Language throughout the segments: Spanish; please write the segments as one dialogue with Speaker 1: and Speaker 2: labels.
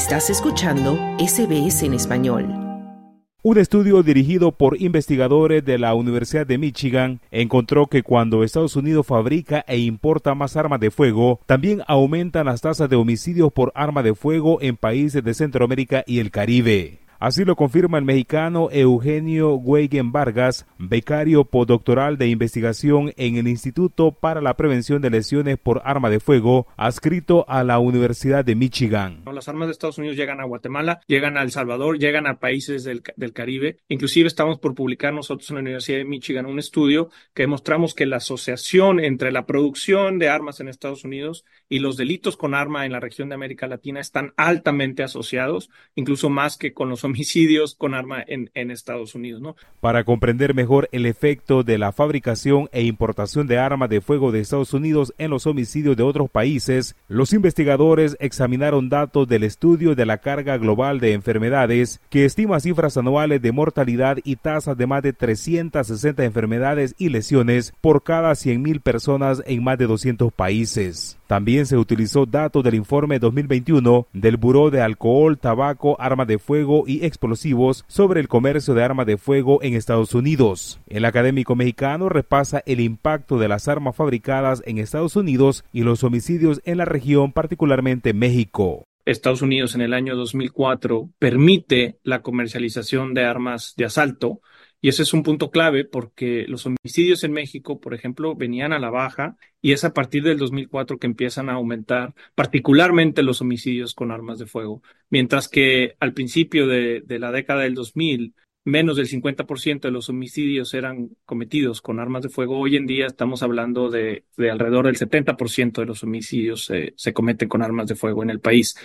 Speaker 1: Estás escuchando SBS en español.
Speaker 2: Un estudio dirigido por investigadores de la Universidad de Michigan encontró que cuando Estados Unidos fabrica e importa más armas de fuego, también aumentan las tasas de homicidios por arma de fuego en países de Centroamérica y el Caribe. Así lo confirma el mexicano Eugenio Weigen Vargas, becario postdoctoral de investigación en el Instituto para la Prevención de Lesiones por Arma de Fuego, adscrito a la Universidad de Michigan.
Speaker 3: Las armas de Estados Unidos llegan a Guatemala, llegan a El Salvador, llegan a países del, del Caribe. Inclusive estamos por publicar nosotros en la Universidad de Michigan un estudio que demostramos que la asociación entre la producción de armas en Estados Unidos y los delitos con arma en la región de América Latina están altamente asociados, incluso más que con los homicidios con arma en, Estados Unidos.
Speaker 2: Para comprender mejor el efecto de la fabricación e importación de armas de fuego de Estados Unidos en los homicidios de otros países, los investigadores examinaron datos del estudio de la carga global de enfermedades que estima cifras anuales de mortalidad y tasas de más de 360 enfermedades y lesiones por cada 100.000 personas en más de 200 países. También se utilizó datos del informe 2021 del Buró de Alcohol, Tabaco, Armas de Fuego y Explosivos sobre el comercio de armas de fuego en Estados Unidos. El académico mexicano repasa el impacto de las armas fabricadas en Estados Unidos y los homicidios en la región, particularmente México.
Speaker 3: Estados Unidos en el año 2004 permite la comercialización de armas de asalto y ese es un punto clave porque los homicidios en México, por ejemplo, venían a la baja y es a partir del 2004 que empiezan a aumentar, particularmente los homicidios con armas de fuego. Mientras que al principio de, la década del 2000, menos del 50% de los homicidios eran cometidos con armas de fuego. Hoy en día estamos hablando de, de alrededor del 70% de los homicidios se cometen con armas de fuego en el país.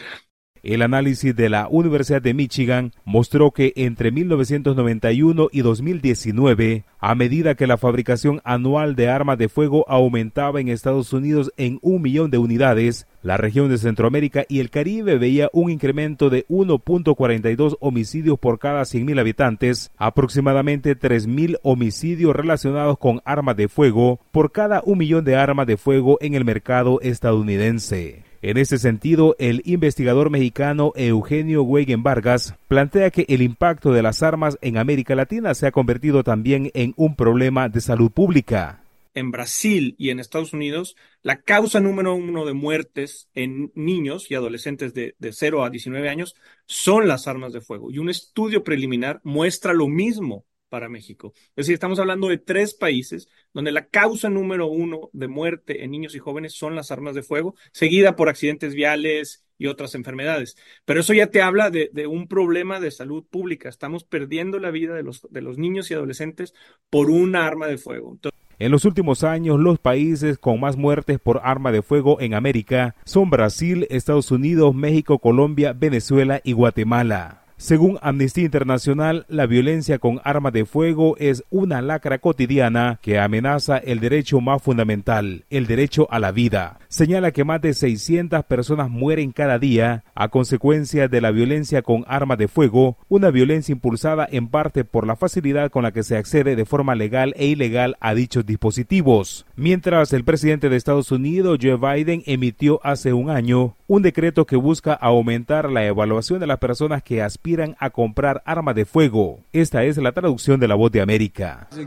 Speaker 2: El análisis de la Universidad de Michigan mostró que entre 1991 y 2019, a medida que la fabricación anual de armas de fuego aumentaba en Estados Unidos en un millón de unidades, la región de Centroamérica y el Caribe veía un incremento de 1.42 homicidios por cada 100.000 habitantes, aproximadamente 3.000 homicidios relacionados con armas de fuego por cada un millón de armas de fuego en el mercado estadounidense. En ese sentido, el investigador mexicano Eugenio Weigen Vargas plantea que el impacto de las armas en América Latina se ha convertido también en un problema de salud pública.
Speaker 3: En Brasil y en Estados Unidos, la causa número uno de muertes en niños y adolescentes de, de 0 a 19 años son las armas de fuego. Y un estudio preliminar muestra lo mismo para México. Es decir, estamos hablando de tres países donde la causa número uno de muerte en niños y jóvenes son las armas de fuego, seguida por accidentes viales y otras enfermedades. Pero eso ya te habla de, un problema de salud pública. Estamos perdiendo la vida de los, de los niños y adolescentes por una arma de fuego.
Speaker 2: En los últimos años, los países con más muertes por arma de fuego en América son Brasil, Estados Unidos, México, Colombia, Venezuela y Guatemala. Según Amnistía Internacional, la violencia con arma de fuego es una lacra cotidiana que amenaza el derecho más fundamental, el derecho a la vida. Señala que más de 600 personas mueren cada día a consecuencia de la violencia con arma de fuego, una violencia impulsada en parte por la facilidad con la que se accede de forma legal e ilegal a dichos dispositivos. Mientras el presidente de Estados Unidos, Joe Biden, emitió hace un año un decreto que busca aumentar la evaluación de las personas que aspiran a comprar armas de fuego. Esta es la traducción de la voz de América.
Speaker 4: El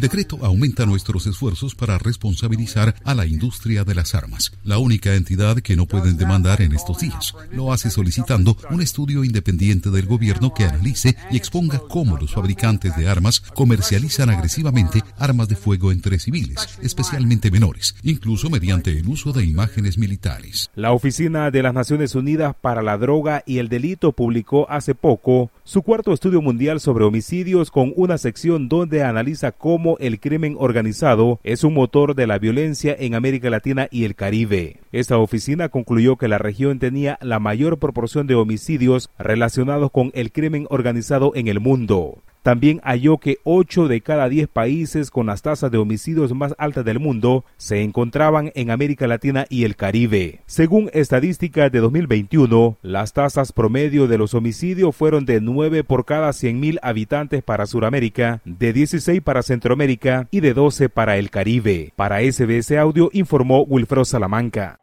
Speaker 4: decreto aumenta nuestros esfuerzos para responsabilizar a la industria de las armas, la única entidad que no pueden demandar en estos días. Lo hace solicitando un estudio independiente del gobierno que analice y exponga cómo los fabricantes de armas comercializan agresivamente armas de fuego entre civiles, especialmente menores, incluso mediante el uso de imágenes militares.
Speaker 2: La Oficina de las Naciones Unidas para la Droga y el Delito publicó hace poco su cuarto estudio mundial sobre homicidios con una sección donde analiza cómo el crimen organizado es un motor de la violencia en América Latina y el Caribe. Esta oficina concluyó que la región tenía la mayor proporción de homicidios relacionados con el crimen organizado en el mundo. También halló que 8 de cada 10 países con las tasas de homicidios más altas del mundo se encontraban en América Latina y el Caribe. Según estadísticas de 2021, las tasas promedio de los homicidios fueron de 9 por cada 100.000 habitantes para Sudamérica, de 16 para Centroamérica y de 12 para el Caribe. Para SBS Audio informó Wilfredo Salamanca.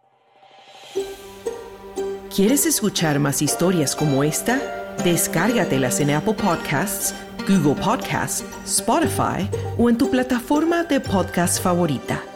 Speaker 1: ¿Quieres escuchar más historias como esta? Descárgatelas en Apple Podcasts, Google Podcasts, Spotify o en tu plataforma de podcast favorita.